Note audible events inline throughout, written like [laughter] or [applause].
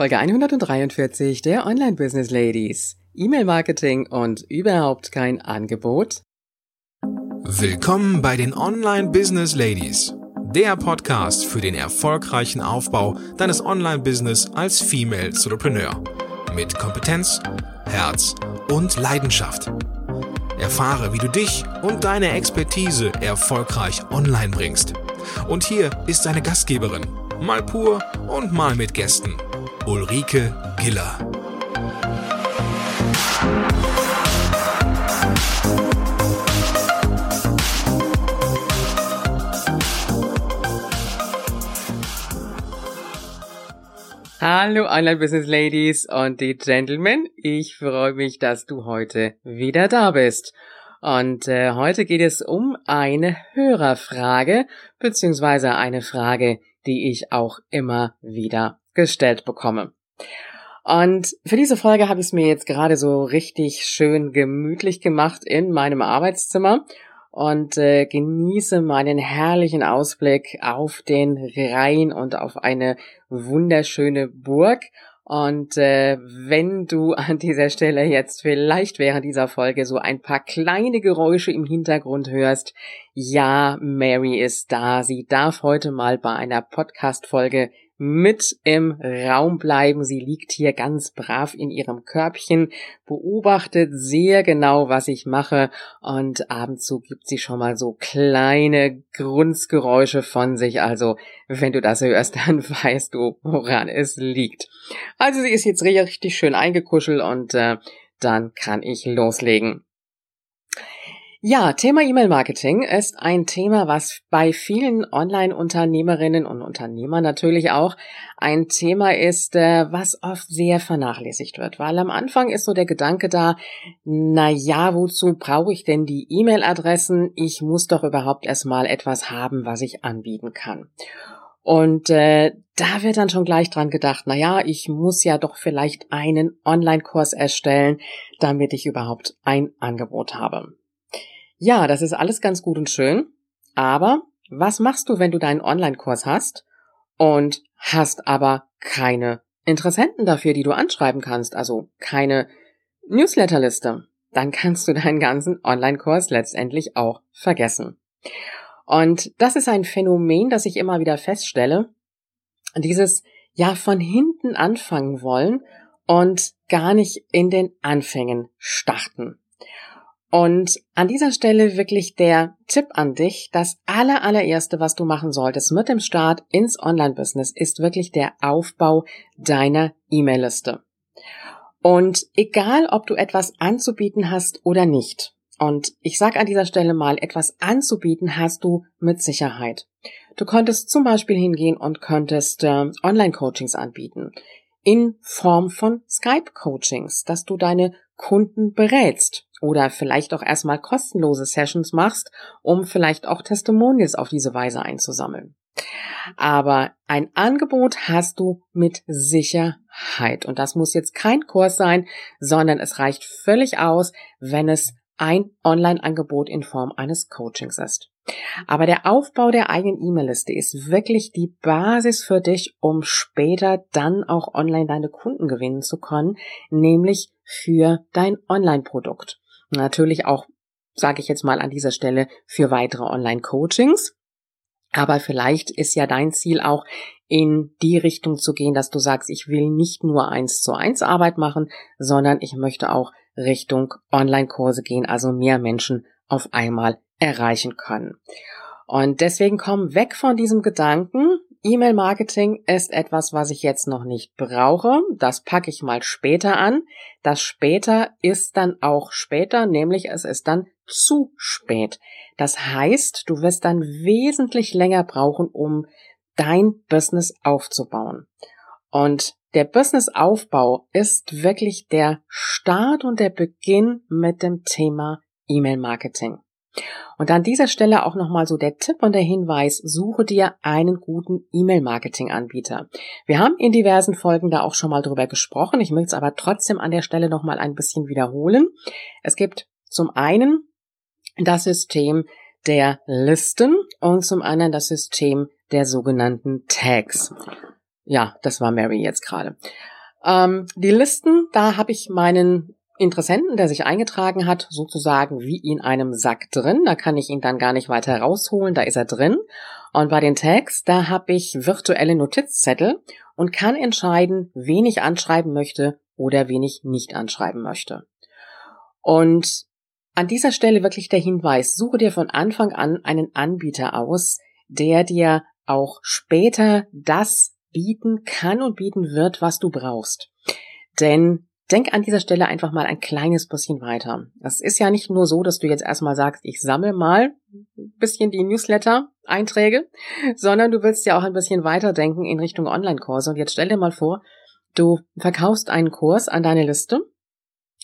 Folge 143 der Online Business Ladies. E-Mail-Marketing und überhaupt kein Angebot. Willkommen bei den Online Business Ladies. Der Podcast für den erfolgreichen Aufbau deines Online-Business als Female Entrepreneur. Mit Kompetenz, Herz und Leidenschaft. Erfahre, wie du dich und deine Expertise erfolgreich online bringst. Und hier ist deine Gastgeberin, mal pur und mal mit Gästen. Ulrike Giller. Hallo Online Business Ladies und die Gentlemen. Ich freue mich, dass du heute wieder da bist. Und äh, heute geht es um eine Hörerfrage, beziehungsweise eine Frage, die ich auch immer wieder gestellt bekomme. Und für diese Folge habe ich es mir jetzt gerade so richtig schön gemütlich gemacht in meinem Arbeitszimmer und äh, genieße meinen herrlichen Ausblick auf den Rhein und auf eine wunderschöne Burg. Und äh, wenn du an dieser Stelle jetzt vielleicht während dieser Folge so ein paar kleine Geräusche im Hintergrund hörst, ja, Mary ist da. Sie darf heute mal bei einer Podcast-Folge mit im Raum bleiben. Sie liegt hier ganz brav in ihrem Körbchen, beobachtet sehr genau, was ich mache und ab und zu gibt sie schon mal so kleine Grunzgeräusche von sich. Also, wenn du das hörst, [laughs] dann weißt du, woran es liegt. Also, sie ist jetzt richtig schön eingekuschelt und äh, dann kann ich loslegen. Ja, Thema E-Mail-Marketing ist ein Thema, was bei vielen Online-Unternehmerinnen und Unternehmern natürlich auch ein Thema ist, äh, was oft sehr vernachlässigt wird. Weil am Anfang ist so der Gedanke da, na ja, wozu brauche ich denn die E-Mail-Adressen? Ich muss doch überhaupt erstmal etwas haben, was ich anbieten kann. Und äh, da wird dann schon gleich dran gedacht, na ja, ich muss ja doch vielleicht einen Online-Kurs erstellen, damit ich überhaupt ein Angebot habe. Ja, das ist alles ganz gut und schön. Aber was machst du, wenn du deinen Online-Kurs hast und hast aber keine Interessenten dafür, die du anschreiben kannst, also keine Newsletterliste? Dann kannst du deinen ganzen Online-Kurs letztendlich auch vergessen. Und das ist ein Phänomen, das ich immer wieder feststelle. Dieses ja von hinten anfangen wollen und gar nicht in den Anfängen starten. Und an dieser Stelle wirklich der Tipp an dich. Das aller, allererste, was du machen solltest mit dem Start ins Online-Business, ist wirklich der Aufbau deiner E-Mail-Liste. Und egal, ob du etwas anzubieten hast oder nicht, und ich sage an dieser Stelle mal, etwas anzubieten hast du mit Sicherheit. Du könntest zum Beispiel hingehen und könntest äh, Online-Coachings anbieten in Form von Skype-Coachings, dass du deine Kunden berätst oder vielleicht auch erstmal kostenlose Sessions machst, um vielleicht auch Testimonials auf diese Weise einzusammeln. Aber ein Angebot hast du mit Sicherheit. Und das muss jetzt kein Kurs sein, sondern es reicht völlig aus, wenn es ein Online-Angebot in Form eines Coachings ist. Aber der Aufbau der eigenen E-Mail-Liste ist wirklich die Basis für dich, um später dann auch online deine Kunden gewinnen zu können, nämlich für dein Online-Produkt. Natürlich auch, sage ich jetzt mal an dieser Stelle, für weitere Online-Coachings. Aber vielleicht ist ja dein Ziel auch in die Richtung zu gehen, dass du sagst, ich will nicht nur eins zu eins Arbeit machen, sondern ich möchte auch Richtung Online-Kurse gehen, also mehr Menschen auf einmal erreichen können. Und deswegen komm weg von diesem Gedanken, E-Mail-Marketing ist etwas, was ich jetzt noch nicht brauche. Das packe ich mal später an. Das später ist dann auch später, nämlich es ist dann zu spät. Das heißt, du wirst dann wesentlich länger brauchen, um dein Business aufzubauen. Und der Businessaufbau ist wirklich der Start und der Beginn mit dem Thema E-Mail-Marketing. Und an dieser Stelle auch nochmal so der Tipp und der Hinweis, suche dir einen guten E-Mail-Marketing-Anbieter. Wir haben in diversen Folgen da auch schon mal drüber gesprochen. Ich möchte es aber trotzdem an der Stelle nochmal ein bisschen wiederholen. Es gibt zum einen das System der Listen und zum anderen das System der sogenannten Tags. ja, das war Mary jetzt gerade. Ähm, die Listen, da habe ich meinen Interessenten, der sich eingetragen hat, sozusagen wie in einem Sack drin. Da kann ich ihn dann gar nicht weiter rausholen, da ist er drin. Und bei den Tags, da habe ich virtuelle Notizzettel und kann entscheiden, wen ich anschreiben möchte oder wen ich nicht anschreiben möchte. Und an dieser Stelle wirklich der Hinweis, suche dir von Anfang an einen Anbieter aus, der dir auch später das bieten kann und bieten wird, was du brauchst. Denn denk an dieser Stelle einfach mal ein kleines bisschen weiter. Es ist ja nicht nur so, dass du jetzt erstmal sagst, ich sammle mal ein bisschen die Newsletter-Einträge, sondern du willst ja auch ein bisschen weiterdenken in Richtung Online-Kurse. Und jetzt stell dir mal vor, du verkaufst einen Kurs an deine Liste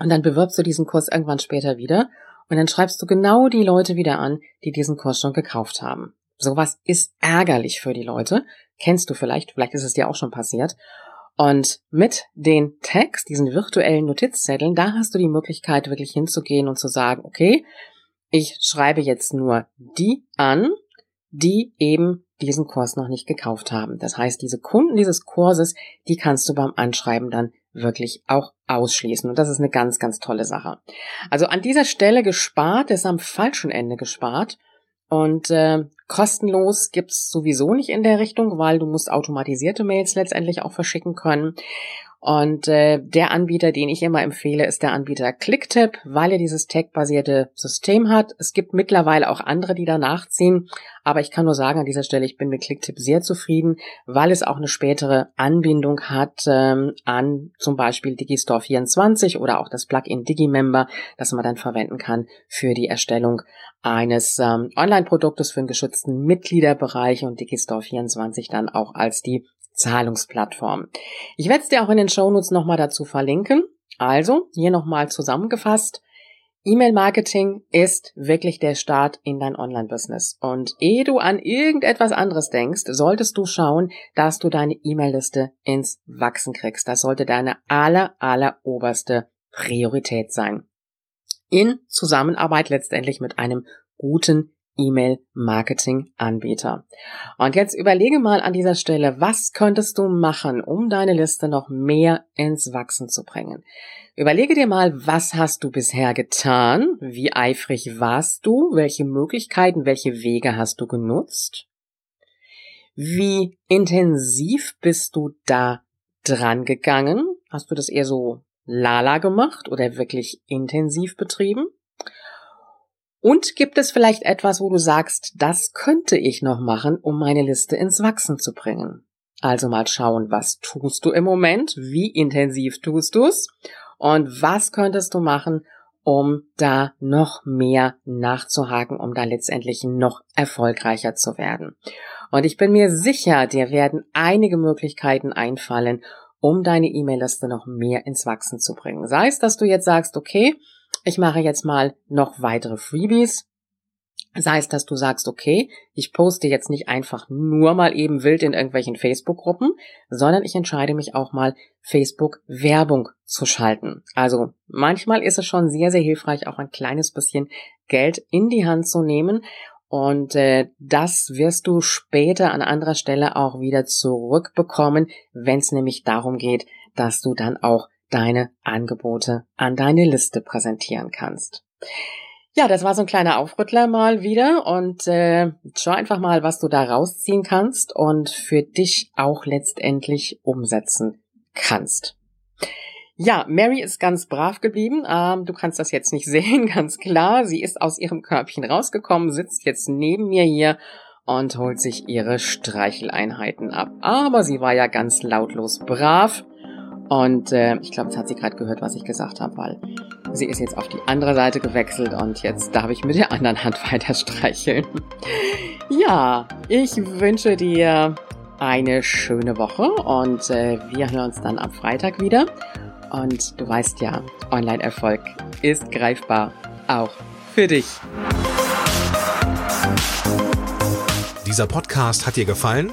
und dann bewirbst du diesen Kurs irgendwann später wieder und dann schreibst du genau die Leute wieder an, die diesen Kurs schon gekauft haben. Sowas ist ärgerlich für die Leute. Kennst du vielleicht, vielleicht ist es dir auch schon passiert. Und mit den Tags, diesen virtuellen Notizzetteln, da hast du die Möglichkeit, wirklich hinzugehen und zu sagen, okay, ich schreibe jetzt nur die an, die eben diesen Kurs noch nicht gekauft haben. Das heißt, diese Kunden dieses Kurses, die kannst du beim Anschreiben dann wirklich auch ausschließen. Und das ist eine ganz, ganz tolle Sache. Also an dieser Stelle gespart, ist am falschen Ende gespart. Und äh, kostenlos gibt's sowieso nicht in der Richtung, weil du musst automatisierte Mails letztendlich auch verschicken können. Und äh, der Anbieter, den ich immer empfehle, ist der Anbieter Clicktip, weil er dieses Tag-basierte System hat. Es gibt mittlerweile auch andere, die da nachziehen, aber ich kann nur sagen an dieser Stelle, ich bin mit Clicktip sehr zufrieden, weil es auch eine spätere Anbindung hat ähm, an zum Beispiel Digistore 24 oder auch das Plugin Digimember, das man dann verwenden kann für die Erstellung eines ähm, Online-Produktes für einen geschützten Mitgliederbereich und Digistore 24 dann auch als die Zahlungsplattform. Ich werde es dir auch in den Shownotes nochmal dazu verlinken. Also, hier nochmal zusammengefasst. E-Mail-Marketing ist wirklich der Start in dein Online-Business. Und ehe du an irgendetwas anderes denkst, solltest du schauen, dass du deine E-Mail-Liste ins Wachsen kriegst. Das sollte deine aller, aller oberste Priorität sein. In Zusammenarbeit letztendlich mit einem guten E-Mail-Marketing-Anbieter. Und jetzt überlege mal an dieser Stelle, was könntest du machen, um deine Liste noch mehr ins Wachsen zu bringen? Überlege dir mal, was hast du bisher getan? Wie eifrig warst du? Welche Möglichkeiten, welche Wege hast du genutzt? Wie intensiv bist du da dran gegangen? Hast du das eher so lala gemacht oder wirklich intensiv betrieben? Und gibt es vielleicht etwas, wo du sagst, das könnte ich noch machen, um meine Liste ins Wachsen zu bringen? Also mal schauen, was tust du im Moment, wie intensiv tust du's und was könntest du machen, um da noch mehr nachzuhaken, um da letztendlich noch erfolgreicher zu werden. Und ich bin mir sicher, dir werden einige Möglichkeiten einfallen, um deine E-Mail-Liste noch mehr ins Wachsen zu bringen. Sei es, dass du jetzt sagst, okay, ich mache jetzt mal noch weitere Freebies. Sei es, dass du sagst, okay, ich poste jetzt nicht einfach nur mal eben wild in irgendwelchen Facebook-Gruppen, sondern ich entscheide mich auch mal, Facebook-Werbung zu schalten. Also manchmal ist es schon sehr, sehr hilfreich, auch ein kleines bisschen Geld in die Hand zu nehmen. Und äh, das wirst du später an anderer Stelle auch wieder zurückbekommen, wenn es nämlich darum geht, dass du dann auch deine Angebote an deine Liste präsentieren kannst. Ja, das war so ein kleiner Aufrüttler mal wieder und äh, schau einfach mal, was du da rausziehen kannst und für dich auch letztendlich umsetzen kannst. Ja, Mary ist ganz brav geblieben. Ähm, du kannst das jetzt nicht [laughs] sehen, ganz klar. Sie ist aus ihrem Körbchen rausgekommen, sitzt jetzt neben mir hier und holt sich ihre Streicheleinheiten ab. Aber sie war ja ganz lautlos brav und äh, ich glaube, jetzt hat sie gerade gehört, was ich gesagt habe, weil sie ist jetzt auf die andere Seite gewechselt und jetzt darf ich mit der anderen Hand [laughs] weiter streicheln. ja, ich wünsche dir eine schöne Woche und äh, wir hören uns dann am Freitag wieder. Und du weißt ja, Online-Erfolg ist greifbar, auch für dich. Dieser Podcast hat dir gefallen?